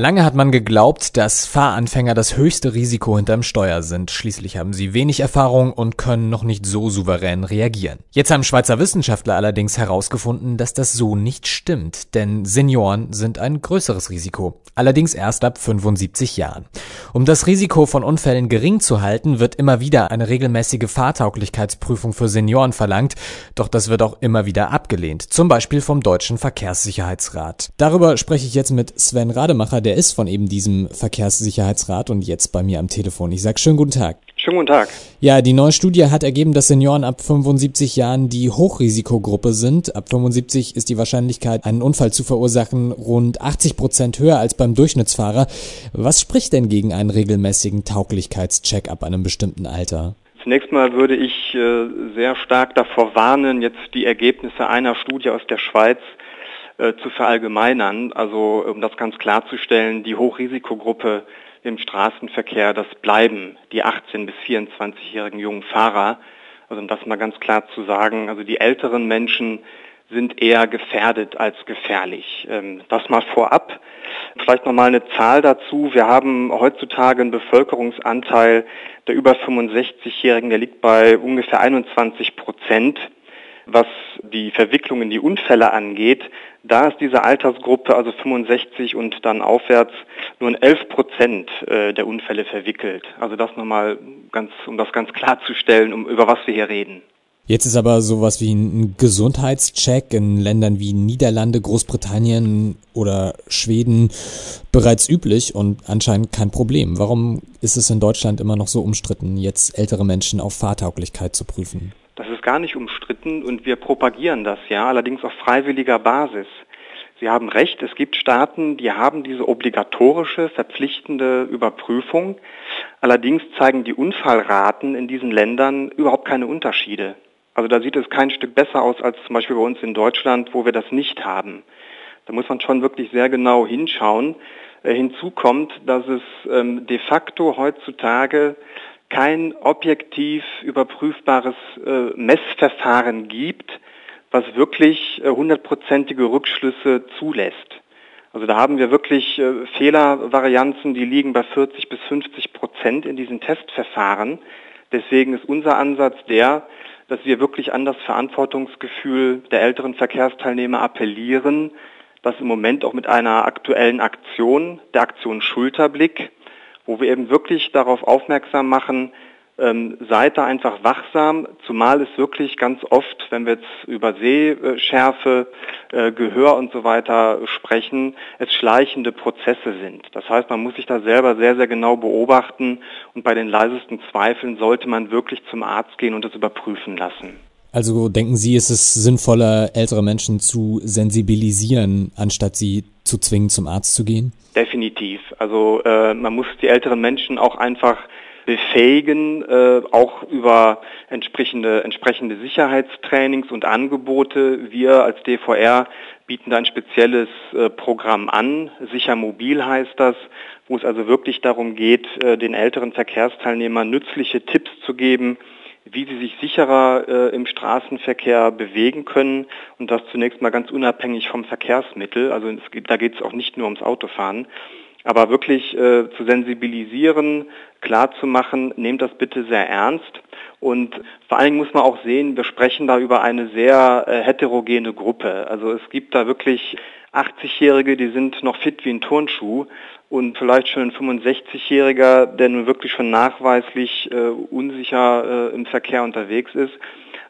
Lange hat man geglaubt, dass Fahranfänger das höchste Risiko hinterm Steuer sind. Schließlich haben sie wenig Erfahrung und können noch nicht so souverän reagieren. Jetzt haben Schweizer Wissenschaftler allerdings herausgefunden, dass das so nicht stimmt, denn Senioren sind ein größeres Risiko. Allerdings erst ab 75 Jahren. Um das Risiko von Unfällen gering zu halten, wird immer wieder eine regelmäßige Fahrtauglichkeitsprüfung für Senioren verlangt, doch das wird auch immer wieder abgelehnt, zum Beispiel vom Deutschen Verkehrssicherheitsrat. Darüber spreche ich jetzt mit Sven Rademacher, der der ist von eben diesem Verkehrssicherheitsrat und jetzt bei mir am Telefon. Ich sage schönen guten Tag. Schönen guten Tag. Ja, die neue Studie hat ergeben, dass Senioren ab 75 Jahren die Hochrisikogruppe sind. Ab 75 ist die Wahrscheinlichkeit, einen Unfall zu verursachen, rund 80 Prozent höher als beim Durchschnittsfahrer. Was spricht denn gegen einen regelmäßigen Tauglichkeitscheck ab einem bestimmten Alter? Zunächst mal würde ich äh, sehr stark davor warnen, jetzt die Ergebnisse einer Studie aus der Schweiz äh, zu verallgemeinern. Also um das ganz klarzustellen, die Hochrisikogruppe im Straßenverkehr, das bleiben die 18 bis 24-jährigen jungen Fahrer. Also um das mal ganz klar zu sagen, also die älteren Menschen sind eher gefährdet als gefährlich. Ähm, das mal vorab. Vielleicht nochmal eine Zahl dazu. Wir haben heutzutage einen Bevölkerungsanteil der über 65-Jährigen, der liegt bei ungefähr 21 Prozent was die Verwicklung in die Unfälle angeht, da ist diese Altersgruppe, also 65 und dann aufwärts, nur in 11 Prozent äh, der Unfälle verwickelt. Also das nochmal ganz, um das ganz klarzustellen, um über was wir hier reden. Jetzt ist aber sowas wie ein Gesundheitscheck in Ländern wie Niederlande, Großbritannien oder Schweden bereits üblich und anscheinend kein Problem. Warum ist es in Deutschland immer noch so umstritten, jetzt ältere Menschen auf Fahrtauglichkeit zu prüfen? Das ist gar nicht umstritten und wir propagieren das ja, allerdings auf freiwilliger Basis. Sie haben recht, es gibt Staaten, die haben diese obligatorische, verpflichtende Überprüfung. Allerdings zeigen die Unfallraten in diesen Ländern überhaupt keine Unterschiede. Also da sieht es kein Stück besser aus als zum Beispiel bei uns in Deutschland, wo wir das nicht haben. Da muss man schon wirklich sehr genau hinschauen. Äh, hinzu kommt, dass es ähm, de facto heutzutage kein objektiv überprüfbares äh, Messverfahren gibt, was wirklich äh, hundertprozentige Rückschlüsse zulässt. Also da haben wir wirklich äh, Fehlervarianzen, die liegen bei 40 bis 50 Prozent in diesen Testverfahren. Deswegen ist unser Ansatz der, dass wir wirklich an das Verantwortungsgefühl der älteren Verkehrsteilnehmer appellieren, dass im Moment auch mit einer aktuellen Aktion, der Aktion Schulterblick, wo wir eben wirklich darauf aufmerksam machen, ähm, seid da einfach wachsam, zumal es wirklich ganz oft, wenn wir jetzt über Sehschärfe, äh, Gehör und so weiter sprechen, es schleichende Prozesse sind. Das heißt, man muss sich da selber sehr, sehr genau beobachten und bei den leisesten Zweifeln sollte man wirklich zum Arzt gehen und das überprüfen lassen. Also denken Sie, ist es sinnvoller, ältere Menschen zu sensibilisieren, anstatt sie zu zwingen, zum Arzt zu gehen? Definitiv. Also äh, man muss die älteren Menschen auch einfach befähigen, äh, auch über entsprechende, entsprechende Sicherheitstrainings und Angebote. Wir als DVR bieten da ein spezielles äh, Programm an. Sicher mobil heißt das, wo es also wirklich darum geht, äh, den älteren Verkehrsteilnehmern nützliche Tipps zu geben, wie sie sich sicherer äh, im Straßenverkehr bewegen können und das zunächst mal ganz unabhängig vom Verkehrsmittel. Also geht, da geht es auch nicht nur ums Autofahren. Aber wirklich äh, zu sensibilisieren, klar zu machen, nehmt das bitte sehr ernst. Und vor allen Dingen muss man auch sehen, wir sprechen da über eine sehr äh, heterogene Gruppe. Also es gibt da wirklich 80-Jährige, die sind noch fit wie ein Turnschuh und vielleicht schon ein 65-Jähriger, der nun wirklich schon nachweislich äh, unsicher äh, im Verkehr unterwegs ist.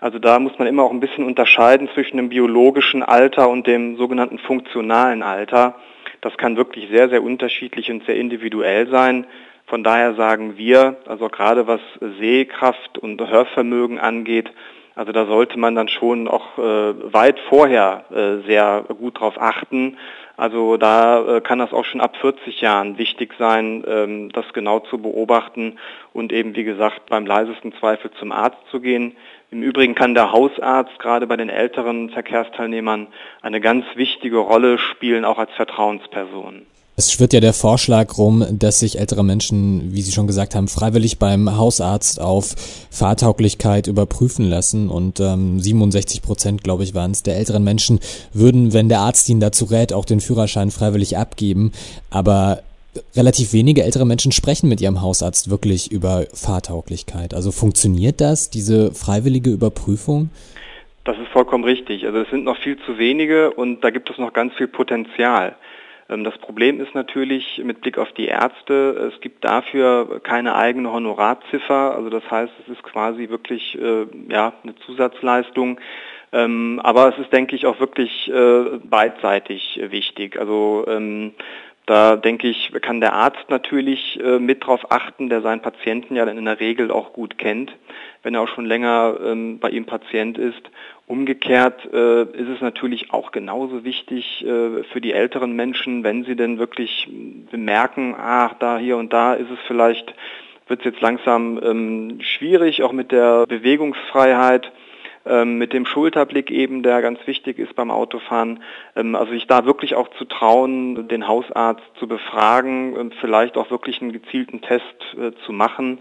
Also da muss man immer auch ein bisschen unterscheiden zwischen dem biologischen Alter und dem sogenannten funktionalen Alter. Das kann wirklich sehr, sehr unterschiedlich und sehr individuell sein. Von daher sagen wir, also gerade was Sehkraft und Hörvermögen angeht, also da sollte man dann schon auch äh, weit vorher äh, sehr gut drauf achten. Also da äh, kann das auch schon ab 40 Jahren wichtig sein, ähm, das genau zu beobachten und eben, wie gesagt, beim leisesten Zweifel zum Arzt zu gehen. Im Übrigen kann der Hausarzt gerade bei den älteren Verkehrsteilnehmern eine ganz wichtige Rolle spielen, auch als Vertrauensperson. Es schwirrt ja der Vorschlag rum, dass sich ältere Menschen, wie Sie schon gesagt haben, freiwillig beim Hausarzt auf Fahrtauglichkeit überprüfen lassen. Und ähm, 67 Prozent, glaube ich, waren es, der älteren Menschen würden, wenn der Arzt ihnen dazu rät, auch den Führerschein freiwillig abgeben. Aber relativ wenige ältere Menschen sprechen mit ihrem Hausarzt wirklich über Fahrtauglichkeit. Also funktioniert das, diese freiwillige Überprüfung? Das ist vollkommen richtig. Also es sind noch viel zu wenige und da gibt es noch ganz viel Potenzial. Ähm, das Problem ist natürlich mit Blick auf die Ärzte, es gibt dafür keine eigene Honorarziffer. Also das heißt, es ist quasi wirklich äh, ja, eine Zusatzleistung. Ähm, aber es ist, denke ich, auch wirklich äh, beidseitig wichtig. Also ähm, da denke ich, kann der Arzt natürlich äh, mit darauf achten, der seinen Patienten ja dann in der Regel auch gut kennt, wenn er auch schon länger ähm, bei ihm Patient ist. Umgekehrt äh, ist es natürlich auch genauso wichtig äh, für die älteren Menschen, wenn sie denn wirklich bemerken, ach, da, hier und da ist es vielleicht, wird es jetzt langsam ähm, schwierig, auch mit der Bewegungsfreiheit mit dem Schulterblick eben, der ganz wichtig ist beim Autofahren. Ähm, also sich da wirklich auch zu trauen, den Hausarzt zu befragen, ähm, vielleicht auch wirklich einen gezielten Test äh, zu machen,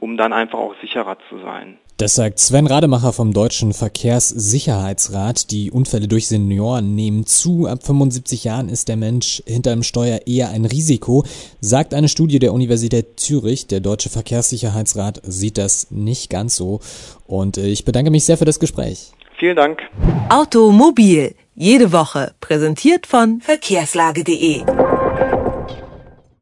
um dann einfach auch sicherer zu sein. Das sagt Sven Rademacher vom Deutschen Verkehrssicherheitsrat. Die Unfälle durch Senioren nehmen zu. Ab 75 Jahren ist der Mensch hinter dem Steuer eher ein Risiko, sagt eine Studie der Universität Zürich. Der Deutsche Verkehrssicherheitsrat sieht das nicht ganz so. Und äh, ich bedanke mich sehr für das Gespräch. Vielen Dank. Automobil. Jede Woche. Präsentiert von verkehrslage.de.